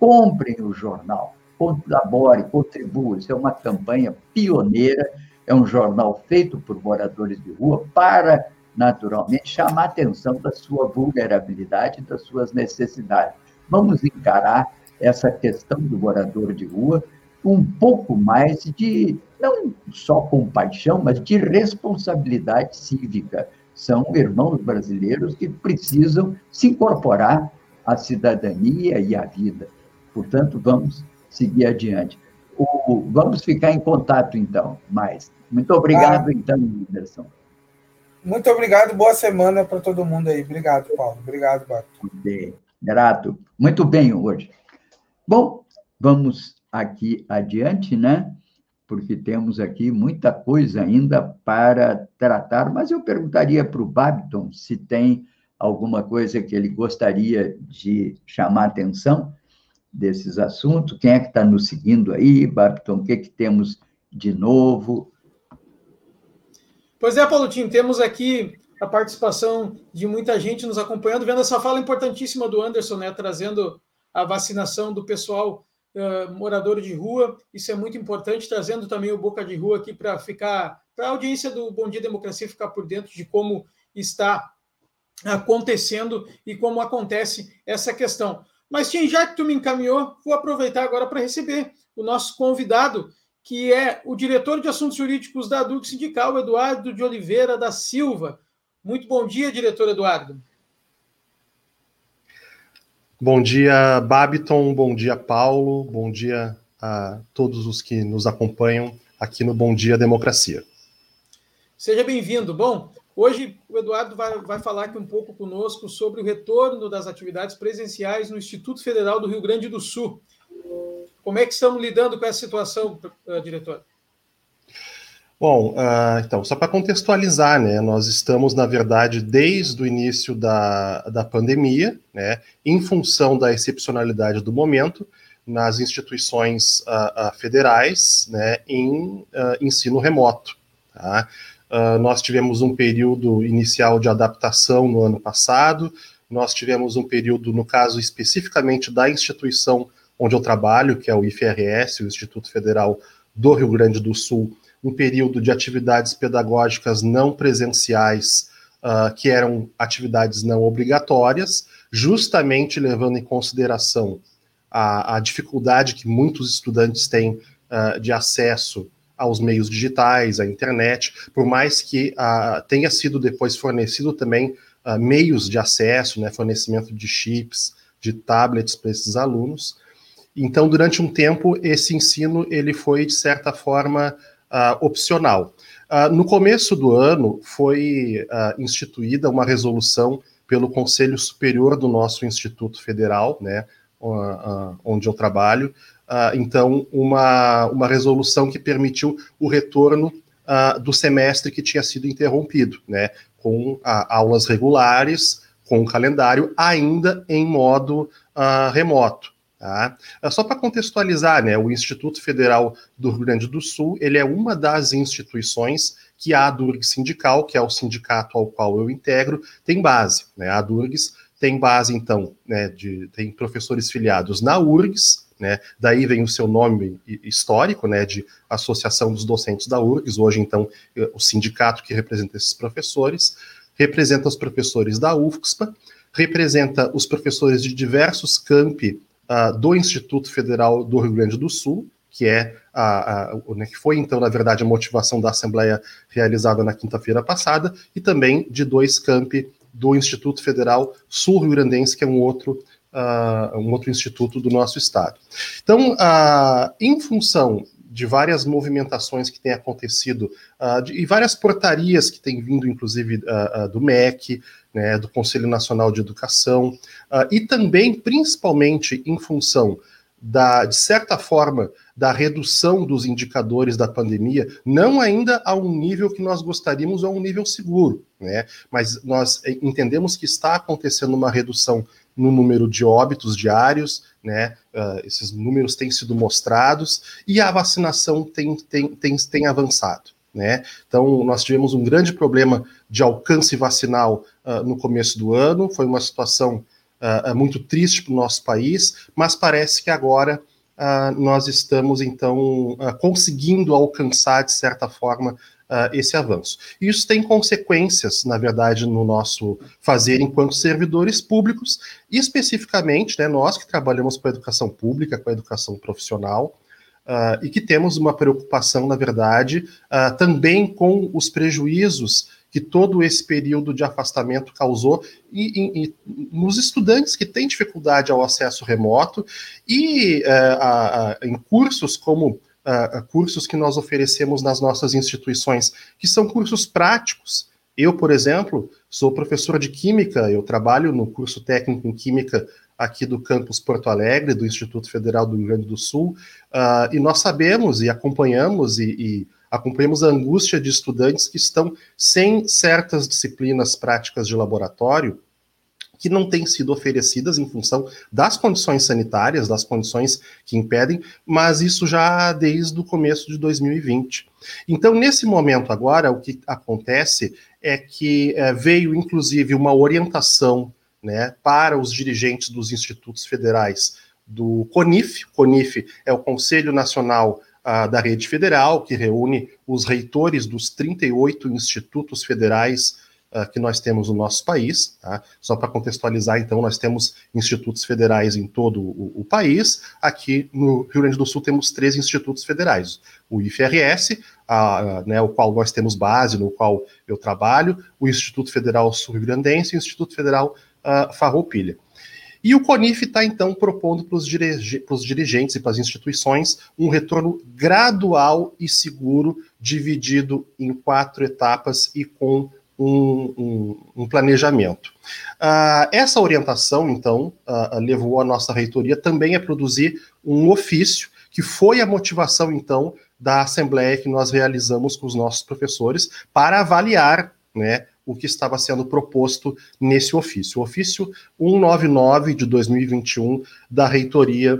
comprem o jornal, colabore, contribua. Isso é uma campanha pioneira, é um jornal feito por moradores de rua para, naturalmente, chamar atenção da sua vulnerabilidade, das suas necessidades. Vamos encarar essa questão do morador de rua um pouco mais de, não só compaixão, mas de responsabilidade cívica são irmãos brasileiros que precisam se incorporar à cidadania e à vida. Portanto, vamos seguir adiante. O, vamos ficar em contato, então, mais. Muito obrigado, ah, então, Anderson. Muito obrigado, boa semana para todo mundo aí. Obrigado, Paulo. Obrigado, Bato. Grato. Muito bem hoje. Bom, vamos aqui adiante, né? porque temos aqui muita coisa ainda para tratar, mas eu perguntaria para o Babiton se tem alguma coisa que ele gostaria de chamar atenção desses assuntos. Quem é que está nos seguindo aí, Babiton? O que, é que temos de novo? Pois é, Paulo Tim, temos aqui a participação de muita gente nos acompanhando, vendo essa fala importantíssima do Anderson, né, trazendo a vacinação do pessoal morador de rua. Isso é muito importante, trazendo também o Boca de Rua aqui para ficar, para a audiência do Bom Dia Democracia ficar por dentro de como está acontecendo e como acontece essa questão. Mas, Tim, já que tu me encaminhou, vou aproveitar agora para receber o nosso convidado, que é o diretor de assuntos jurídicos da DUC Sindical, Eduardo de Oliveira da Silva. Muito bom dia, diretor Eduardo. Bom dia, Babiton, bom dia, Paulo, bom dia a todos os que nos acompanham aqui no Bom Dia Democracia. Seja bem-vindo. Bom, hoje o Eduardo vai, vai falar aqui um pouco conosco sobre o retorno das atividades presenciais no Instituto Federal do Rio Grande do Sul. Como é que estamos lidando com essa situação, eh, diretor? Bom, uh, então, só para contextualizar, né, nós estamos, na verdade, desde o início da, da pandemia, né, em função da excepcionalidade do momento, nas instituições uh, uh, federais, né, em ensino remoto. Tá? nós tivemos um período inicial de adaptação no ano passado, nós tivemos um período, no caso especificamente da instituição onde eu trabalho, que é o IFRS, o Instituto Federal do Rio Grande do Sul, um período de atividades pedagógicas não presenciais, uh, que eram atividades não obrigatórias, justamente levando em consideração a, a dificuldade que muitos estudantes têm uh, de acesso aos meios digitais, à internet, por mais que uh, tenha sido depois fornecido também meios de acesso, né, fornecimento de chips, de tablets para esses alunos. Então, durante um tempo, esse ensino ele foi de certa forma uh, opcional. Uh, no começo do ano, foi uh, instituída uma resolução pelo Conselho Superior do nosso Instituto Federal, né, onde eu trabalho, então, uma, uma resolução que permitiu o retorno do semestre que tinha sido interrompido, né, com aulas regulares, com o calendário ainda em modo remoto. Tá? É só para contextualizar, né, o Instituto Federal do Rio Grande do Sul ele é uma das instituições que a Durgs Sindical, que é o sindicato ao qual eu integro, tem base. Né? A Durgs tem base, então, né, de, tem professores filiados na URGS, né, daí vem o seu nome histórico, né, de Associação dos Docentes da URGS, hoje, então, o sindicato que representa esses professores, representa os professores da UFSPA, representa os professores de diversos campi uh, do Instituto Federal do Rio Grande do Sul, que é a, a, né, que foi então, na verdade, a motivação da Assembleia realizada na quinta-feira passada, e também de dois campi do Instituto Federal Sul Rio Grandense, que é um outro uh, um outro instituto do nosso estado. Então, uh, em função de várias movimentações que têm acontecido uh, de, e várias portarias que têm vindo, inclusive, uh, uh, do MEC, né, do Conselho Nacional de Educação, e também, principalmente, em função da, de certa forma, da redução dos indicadores da pandemia, não ainda a um nível que nós gostaríamos, ou a um nível seguro, né? Mas nós entendemos que está acontecendo uma redução no número de óbitos diários, né? Uh, esses números têm sido mostrados e a vacinação tem, tem, tem, tem avançado. Né? Então, nós tivemos um grande problema de alcance vacinal uh, no começo do ano, foi uma situação uh, muito triste para o nosso país, mas parece que agora nós estamos, então, conseguindo alcançar, de certa forma, uh, esse avanço. Isso tem consequências, na verdade, no nosso fazer enquanto servidores públicos, e especificamente, né, nós que trabalhamos com a educação pública, com a educação profissional, Uh, e que temos uma preocupação, na verdade, uh, também com os prejuízos que todo esse período de afastamento causou e, e, e nos estudantes que têm dificuldade ao acesso remoto e uh, em cursos como uh, cursos que nós oferecemos nas nossas instituições, que são cursos práticos. Eu, por exemplo, sou professor de Química, eu trabalho no curso técnico em Química aqui do campus Porto Alegre, do Instituto Federal do Rio Grande do Sul, uh, e nós sabemos e acompanhamos e, e, acompanhamos a angústia de estudantes que estão sem certas disciplinas práticas de laboratório que não têm sido oferecidas em função das condições sanitárias, das condições que impedem, mas isso já desde o começo de 2020. Então, nesse momento agora, o que acontece é que é, veio, inclusive, uma orientação né, para os dirigentes dos institutos federais do CONIF. CONIF é o Conselho Nacional uh, da Rede Federal, que reúne os reitores dos 38 institutos federais uh, que nós temos no nosso país. Tá? Só para contextualizar, então, nós temos institutos federais em todo o, o, país. Aqui no Rio Grande do Sul temos três institutos federais: o IFRS, a, né, o qual nós temos base, no qual eu trabalho, o Instituto Federal Sul-Rio-Grandense e o Instituto Federal uh, Farroupilha. E o CONIF está, então, propondo para os dirigentes e para as instituições um retorno gradual e seguro, dividido em quatro etapas e com um, um, um planejamento. Uh, essa orientação, então, uh, levou a nossa reitoria também a produzir um ofício, que foi a motivação, então, da assembleia que nós realizamos com os nossos professores para avaliar né, o que estava sendo proposto nesse ofício. O ofício 199 de 2021 da reitoria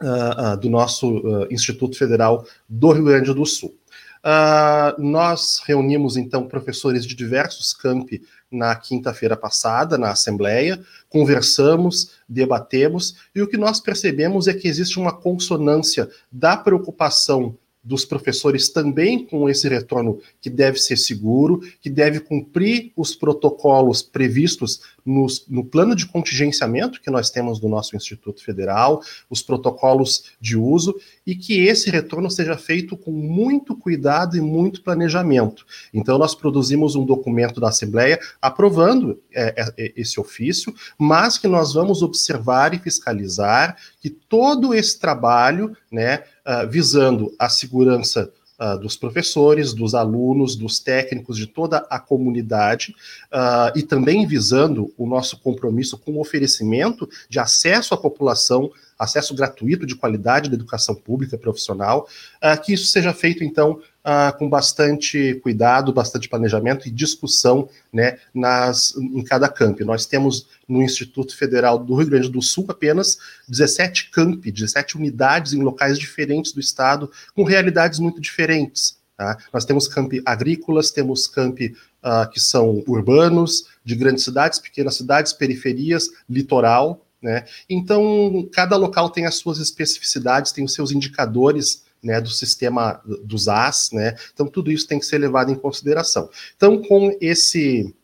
uh, do nosso Instituto Federal do Rio Grande do Sul. Uh, nós reunimos então professores de diversos campi na quinta-feira passada na Assembleia, conversamos, debatemos, e o que nós percebemos é que existe uma consonância da preocupação dos professores também com esse retorno que deve ser seguro, que deve cumprir os protocolos previstos nos, no plano de contingenciamento que nós temos do nosso Instituto Federal, os protocolos de uso, e que esse retorno seja feito com muito cuidado e muito planejamento. Então, nós produzimos um documento da Assembleia aprovando é, é, esse ofício, mas que nós vamos observar e fiscalizar que todo esse trabalho, né, uh, visando a segurança uh, dos professores, dos alunos, dos técnicos, de toda a comunidade, uh, e também visando o nosso compromisso com o oferecimento de acesso à população, acesso gratuito de qualidade da educação pública profissional, uh, que isso seja feito, então, uh, com bastante cuidado, bastante planejamento e discussão né, nas, em cada camp. Nós temos no Instituto Federal do Rio Grande do Sul apenas 17 campi, 17 unidades em locais diferentes do estado, com realidades muito diferentes. Tá? Nós temos campi agrícolas, temos campi uh, que são urbanos, de grandes cidades, pequenas cidades, periferias, litoral. Né? Então, cada local tem as suas especificidades, tem os seus indicadores né, do sistema dos AS, né? Então tudo isso tem que ser levado em consideração. Então, com esse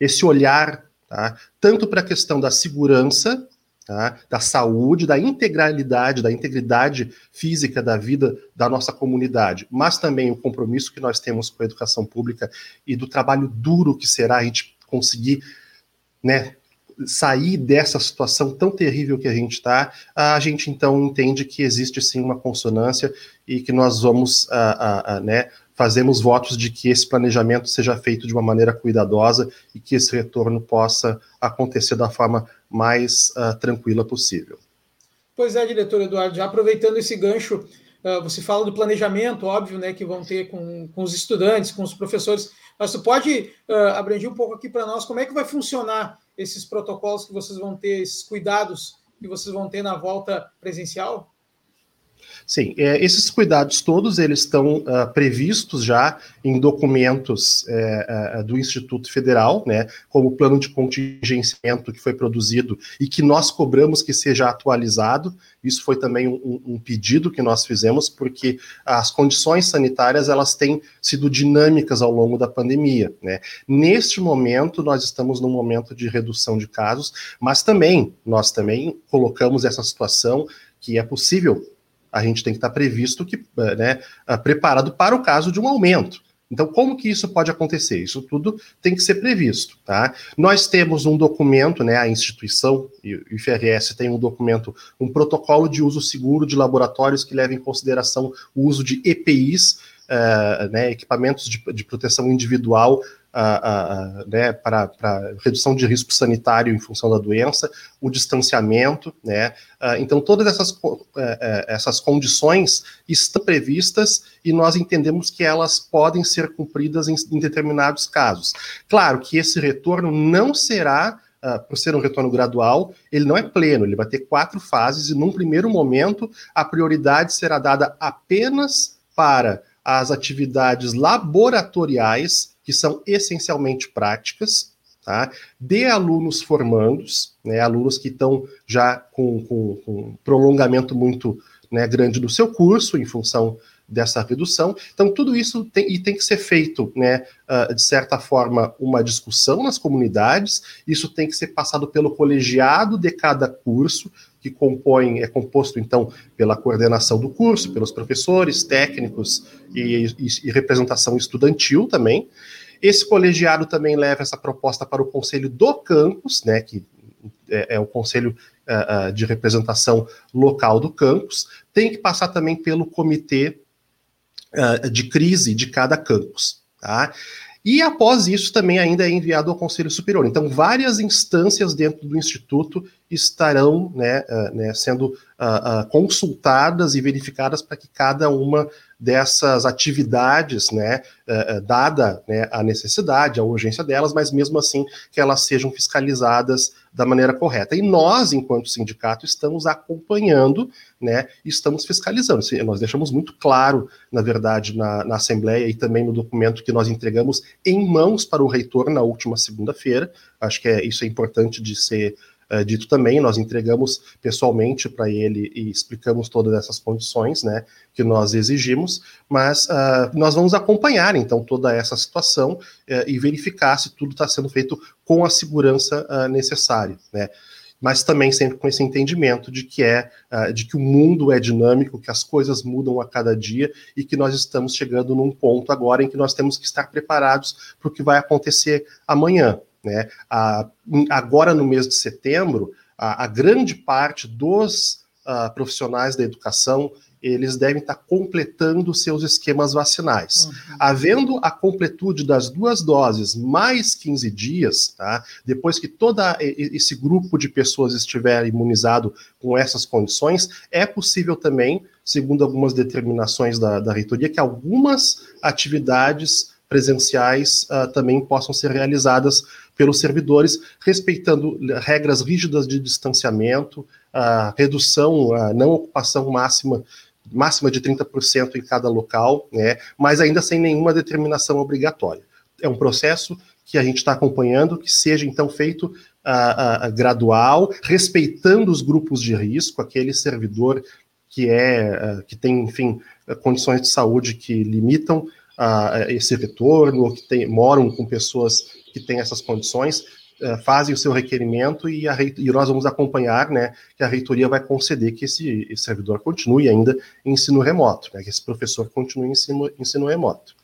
esse olhar, tá, tanto para a questão da segurança, tá, da saúde, da integralidade, da integridade física da vida da nossa comunidade, mas também o compromisso que nós temos com a educação pública e do trabalho duro que será a gente conseguir, né, sair dessa situação tão terrível que a gente está, a gente então entende que existe sim uma consonância e que nós vamos, a, a, né, fazemos votos de que esse planejamento seja feito de uma maneira cuidadosa e que esse retorno possa acontecer da forma mais tranquila possível. Pois é, diretor Eduardo, já aproveitando esse gancho, uh, você fala do planejamento, óbvio, né, que vão ter com, com os estudantes, com os professores, mas tu pode uh, abranger um pouco aqui para nós como é que vai funcionar esses protocolos que vocês vão ter, esses cuidados que vocês vão ter na volta presencial? Sim, é, esses cuidados todos eles estão uh, previstos já em documentos uh, do Instituto Federal, né, como o plano de contingenciamento que foi produzido e que nós cobramos que seja atualizado. Isso foi também um, um, pedido que nós fizemos, porque as condições sanitárias elas têm sido dinâmicas ao longo da pandemia. Né. Neste momento, nós estamos num momento de redução de casos, mas também nós também colocamos essa situação que é possível a gente tem que estar previsto que, eh, né, ah, preparado para o caso de um aumento. Então, como que isso pode acontecer? Isso tudo tem que ser previsto, tá? Nós temos um documento, né, a instituição, o IFRS tem um documento, um protocolo de uso seguro de laboratórios que leva em consideração o uso de EPIs, uh, eh, né, equipamentos de, de proteção individual né, para, redução de risco sanitário em função da doença, o distanciamento, né? Então, todas essas, uh, essas condições estão previstas e nós entendemos que elas podem ser cumpridas em, em determinados casos. Claro que esse retorno não será Uh, por ser um retorno gradual, ele não é pleno, ele vai ter quatro fases, e num primeiro momento, a prioridade será dada apenas para as atividades laboratoriais que são essencialmente práticas, tá? de alunos formandos, né, alunos que estão já com, com, com prolongamento muito né, grande do seu curso, em função dessa redução. Então, tudo isso tem, e tem que ser feito, né, uh, de certa forma, uma discussão nas comunidades, isso tem que ser passado pelo colegiado de cada curso, que compõe, é composto, então, pela coordenação do curso, pelos professores, técnicos e, e, e representação estudantil também. Esse colegiado também leva essa proposta para o conselho do campus, né, que é, é o conselho uh, de representação local do campus, tem que passar também pelo comitê uh, de crise de cada campus. Tá? E após isso também ainda é enviado ao Conselho Superior. Então, várias instâncias dentro do Instituto estarão né, uh, né, sendo uh, uh, consultadas e verificadas para que cada uma dessas atividades, né, uh, dada né, a necessidade, a urgência delas, mas mesmo assim que elas sejam fiscalizadas da maneira correta. E nós, enquanto sindicato, estamos acompanhando, né, estamos fiscalizando. Nós deixamos muito claro, na verdade, na, na Assembleia e também no documento que nós entregamos em mãos para o reitor na última segunda-feira. Acho que é, isso é importante de ser uh, dito também, nós entregamos pessoalmente para ele e explicamos todas essas condições né, que nós exigimos, mas uh, nós vamos acompanhar então toda essa situação uh, e verificar se tudo está sendo feito com a segurança necessária. Né? mas também sempre com esse entendimento de que é uh, de que o mundo é dinâmico, que as coisas mudam a cada dia e que nós estamos chegando num ponto agora em que nós temos que estar preparados para o que vai acontecer amanhã. Né? A, agora, no mês de setembro, a, a grande parte dos uh, profissionais da educação eles devem estar completando seus esquemas vacinais. Uhum. Havendo a completude das duas doses mais 15 dias, tá? depois que todo esse grupo de pessoas estiver imunizado com essas condições, é possível também, segundo algumas determinações da, da reitoria, que algumas atividades presenciais uh, também possam ser realizadas pelos servidores, respeitando regras rígidas de distanciamento, a redução, a não ocupação máxima máxima de 30% em cada local, né, mas ainda sem nenhuma determinação obrigatória. É um processo que a gente está acompanhando, que seja então feito uh, gradual, respeitando os grupos de risco, aquele servidor que é que tem, enfim, condições de saúde que limitam esse retorno, ou que tem, moram com pessoas que têm essas condições, uh, fazem o seu requerimento e, a, e, nós vamos acompanhar, né, que a reitoria vai conceder que esse, esse servidor continue ainda em ensino remoto, né, que esse professor continue em ensino, ensino remoto.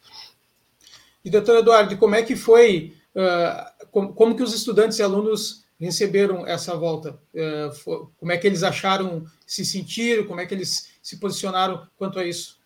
E, doutor Eduardo, como é que foi, uh, como, como, que os estudantes e alunos receberam essa volta? É, como é que eles acharam, se sentiram, como é que eles se posicionaram quanto a isso?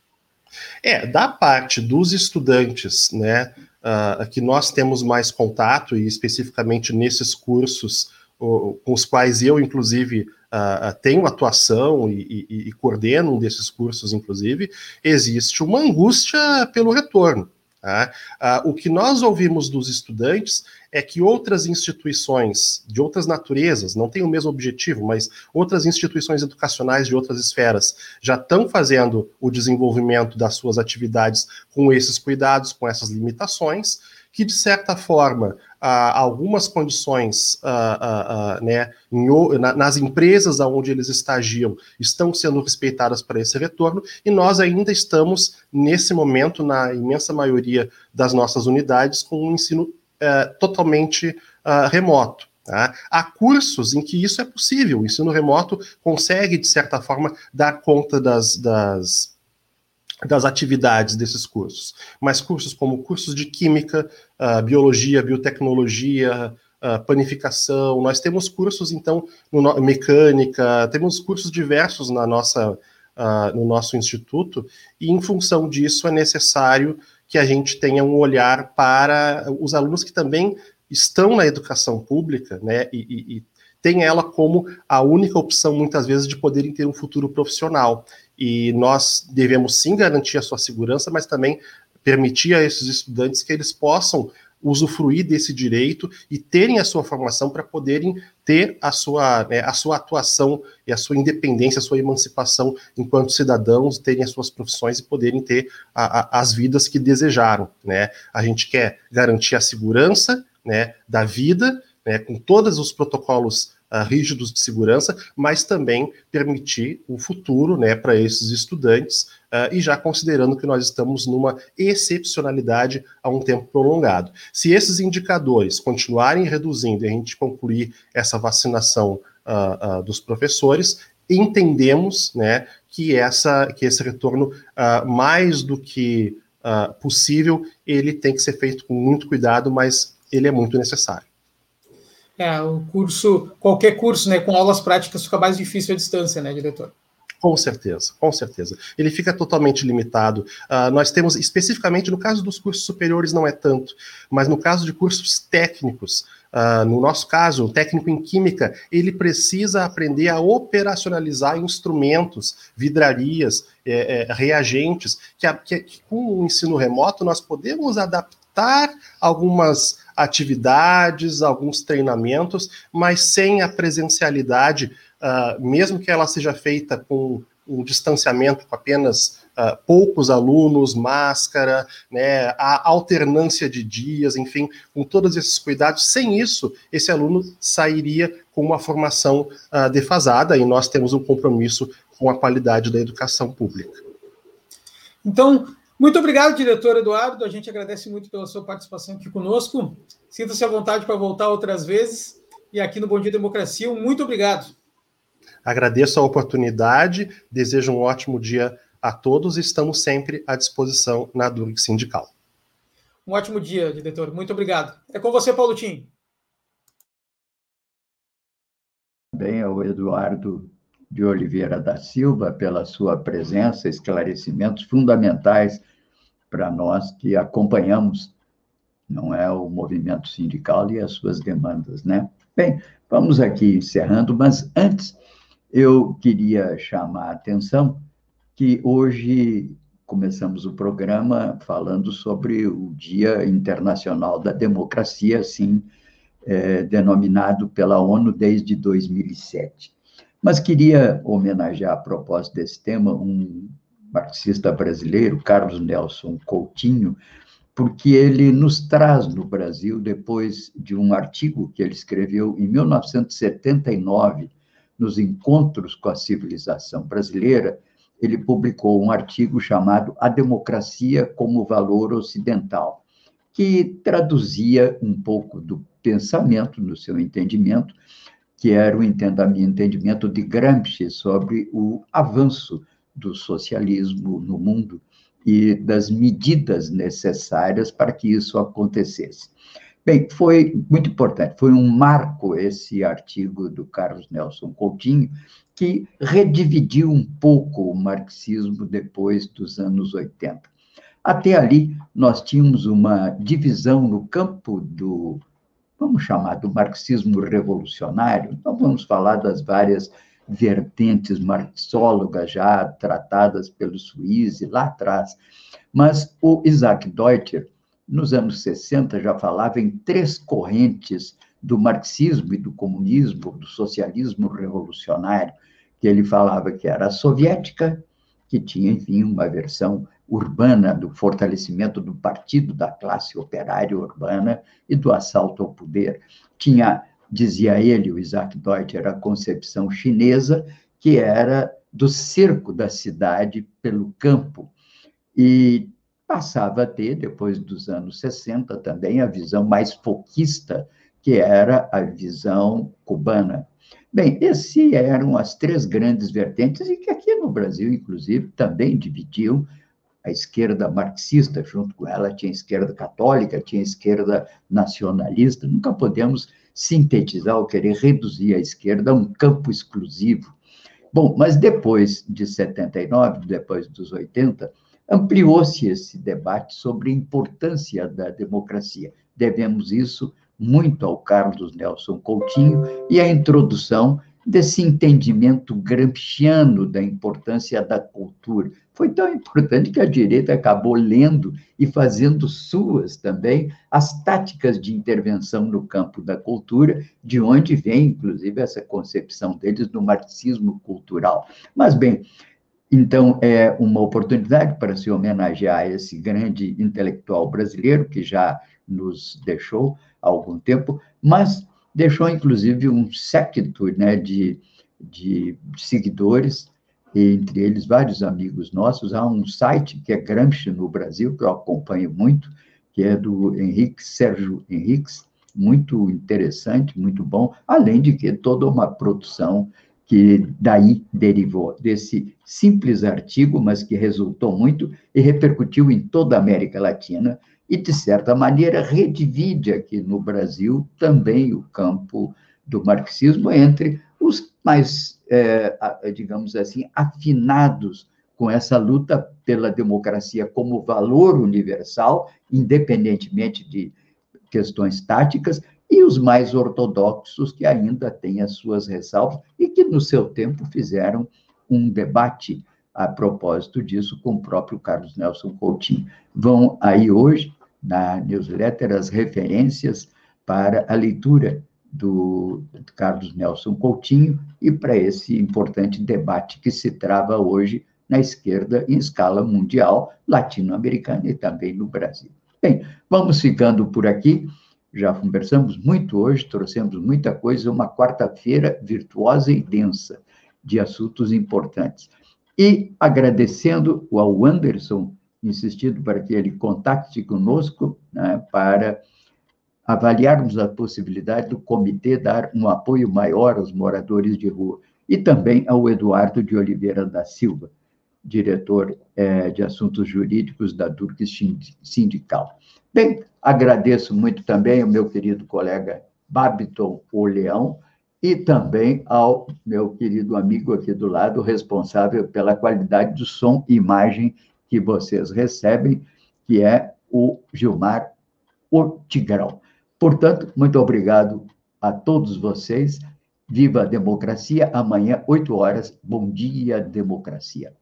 É, da parte dos estudantes, né, uh, que nós temos mais contato, e especificamente nesses cursos com os quais eu, inclusive, uh, tenho atuação e, e, e coordeno um desses cursos, inclusive, existe uma angústia pelo retorno. Tá? Ah, o que nós ouvimos dos estudantes é que outras instituições de outras naturezas, não têm o mesmo objetivo, mas outras instituições educacionais de outras esferas já estão fazendo o desenvolvimento das suas atividades com esses cuidados, com essas limitações, que de certa forma ah, algumas condições ah, ah, né, em, na, nas empresas onde eles estagiam estão sendo respeitadas para esse retorno, e nós ainda estamos, nesse momento, na imensa maioria das nossas unidades, com um ensino eh, totalmente remoto. Tá? Há cursos em que isso é possível, o ensino remoto consegue, de certa forma, dar conta das, das das atividades desses cursos, mas cursos como cursos de química, uh, biologia, biotecnologia, uh, panificação, nós temos cursos então no, mecânica, temos cursos diversos na nossa uh, no nosso instituto. E em função disso é necessário que a gente tenha um olhar para os alunos que também estão na educação pública, né, e, e, tem ela como a única opção, muitas vezes, de poderem ter um futuro profissional e nós devemos sim garantir a sua segurança, mas também permitir a esses estudantes que eles possam usufruir desse direito e terem a sua formação para poderem ter a sua, né, a sua atuação e a sua independência, a sua emancipação enquanto cidadãos, terem as suas profissões e poderem ter a, a, as vidas que desejaram. Né? A gente quer garantir a segurança né, da vida, né, com todos os protocolos uh, rígidos de segurança, mas também permitir o futuro né, para esses estudantes, uh, e já considerando que nós estamos numa excepcionalidade a um tempo prolongado. Se esses indicadores continuarem reduzindo e a gente concluir essa vacinação uh, dos professores, entendemos né, que, essa, que esse retorno, mais do que possível, ele tem que ser feito com muito cuidado, mas ele é muito necessário. É, o curso, qualquer curso, né, com aulas práticas fica mais difícil à distância, né, diretor? Com certeza, com certeza. Ele fica totalmente limitado. Uh, nós temos, especificamente no caso dos cursos superiores, não é tanto, mas no caso de cursos técnicos, uh, no nosso caso, o técnico em química, ele precisa aprender a operacionalizar instrumentos, vidrarias, é, é, reagentes, que, que, que com o ensino remoto nós podemos adaptar algumas atividades, alguns treinamentos, mas sem a presencialidade, uh, mesmo que ela seja feita com um distanciamento com apenas uh, poucos alunos, máscara, né, a alternância de dias, enfim, com todos esses cuidados. Sem isso, esse aluno sairia com uma formação uh, defasada e nós temos um compromisso com a qualidade da educação pública. Então, muito obrigado, diretor Eduardo. A gente agradece muito pela sua participação aqui conosco. Sinta-se à vontade para voltar outras vezes. E aqui no Bom Dia Democracia, muito obrigado. Agradeço a oportunidade, desejo um ótimo dia a todos e estamos sempre à disposição na Durg Sindical. Um ótimo dia, diretor. Muito obrigado. É com você, Paulo Tim. Bem, ao Eduardo de Oliveira da Silva pela sua presença, esclarecimentos fundamentais para nós que acompanhamos, não é o movimento sindical e as suas demandas, né? Bem, vamos aqui encerrando, mas antes eu queria chamar a atenção que hoje começamos o programa falando sobre o Dia Internacional da Democracia, assim é, denominado pela ONU desde 2007. Mas queria homenagear, a propósito desse tema, um marxista brasileiro, Carlos Nelson Coutinho, porque ele nos traz no Brasil, depois de um artigo que ele escreveu em 1979, nos Encontros com a Civilização Brasileira, ele publicou um artigo chamado A Democracia como Valor Ocidental, que traduzia um pouco do pensamento, no seu entendimento, que era o entendimento de Gramsci sobre o avanço do socialismo no mundo e das medidas necessárias para que isso acontecesse. Bem, foi muito importante, foi um marco esse artigo do Carlos Nelson Coutinho, que redividiu um pouco o marxismo depois dos anos 80. Até ali, nós tínhamos uma divisão no campo do, vamos chamar, do marxismo revolucionário, então vamos falar das várias vertentes marxólogas já tratadas pelo Suíze lá atrás, mas o Isaac Deutscher, nos anos 60, já falava em três correntes do marxismo e do comunismo, do socialismo revolucionário, que ele falava que era a soviética, que tinha, enfim, uma versão urbana do fortalecimento do partido da classe operária urbana e do assalto ao poder. Tinha, dizia ele, o Isaac Deutscher, a concepção chinesa, que era do cerco da cidade pelo campo. E passava a ter, depois dos anos 60, também a visão mais foquista, que era a visão cubana. Bem, essas eram as três grandes vertentes, e que aqui no Brasil, inclusive, também dividiam a esquerda marxista, junto com ela tinha a esquerda católica, tinha a esquerda nacionalista. Nunca podemos sintetizar ou querer reduzir a esquerda a um campo exclusivo. Bom, mas depois de 79, depois dos 80, ampliou-se esse debate sobre a importância da democracia. Devemos isso muito ao Carlos Nelson Coutinho e à introdução desse entendimento gramsciano da importância da cultura. Foi tão importante que a direita acabou lendo e fazendo suas também as táticas de intervenção no campo da cultura, de onde vem, inclusive, essa concepção deles do marxismo cultural. Mas, bem, então, é uma oportunidade para se homenagear esse grande intelectual brasileiro que já nos deixou há algum tempo, mas deixou, inclusive, um séquito né, de, de seguidores, entre eles vários amigos nossos. Há um site que é Gramsci no Brasil, que eu acompanho muito, que é do Henrique Sérgio Henriques, muito interessante, muito bom, além de que toda uma produção que daí derivou desse simples artigo, mas que resultou muito e repercutiu em toda a América Latina e, de certa maneira, redivide aqui no Brasil também o campo do marxismo entre os mais, é, digamos assim, afinados com essa luta pela democracia como valor universal, independentemente de questões táticas, e os mais ortodoxos, que ainda têm as suas ressalvas e que, no seu tempo, fizeram um debate a propósito disso com o próprio Carlos Nelson Coutinho. Vão aí hoje, na newsletter, as referências para a leitura do Carlos Nelson Coutinho e para esse importante debate que se trava hoje na esquerda em escala mundial, latino-americana e também no Brasil. Bem, vamos ficando por aqui já conversamos muito hoje, trouxemos muita coisa, uma quarta-feira virtuosa e densa de assuntos importantes. E agradecendo ao Anderson, insistindo para que ele contacte conosco né, para avaliarmos a possibilidade do comitê dar um apoio maior aos moradores de rua, e também ao Eduardo de Oliveira da Silva, diretor é, de assuntos jurídicos da Durques Sindical. Bem, agradeço muito também ao meu querido colega Babiton Oleão e também ao meu querido amigo aqui do lado, responsável pela qualidade do som e imagem que vocês recebem, que é o Gilmar Ortigrão. Portanto, muito obrigado a todos vocês. Viva a democracia. Amanhã, 8 horas. Bom dia, democracia.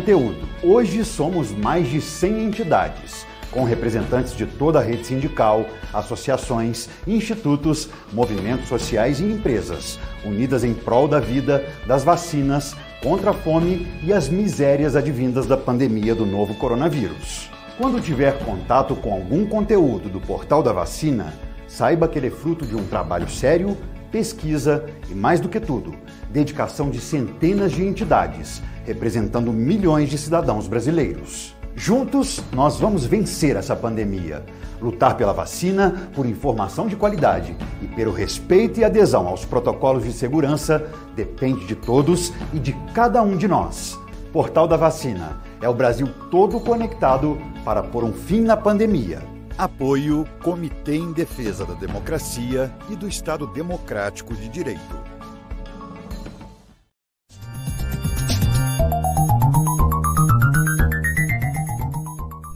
conteúdo. Hoje somos mais de 100 entidades, com representantes de toda a rede sindical, associações, institutos, movimentos sociais e empresas, unidas em prol da vida, das vacinas, contra a fome e as misérias advindas da pandemia do novo coronavírus. Quando tiver contato com algum conteúdo do Portal da Vacina, Saiba que ele é fruto de um trabalho sério, pesquisa e, mais do que tudo, dedicação de centenas de entidades, representando milhões de cidadãos brasileiros. Juntos, nós vamos vencer essa pandemia, lutar pela vacina, por informação de qualidade e pelo respeito e adesão aos protocolos de segurança depende de todos e de cada um de nós. Portal da Vacina é o Brasil todo conectado para pôr um fim na pandemia. Apoio Comitê em Defesa da Democracia e do Estado Democrático de Direito.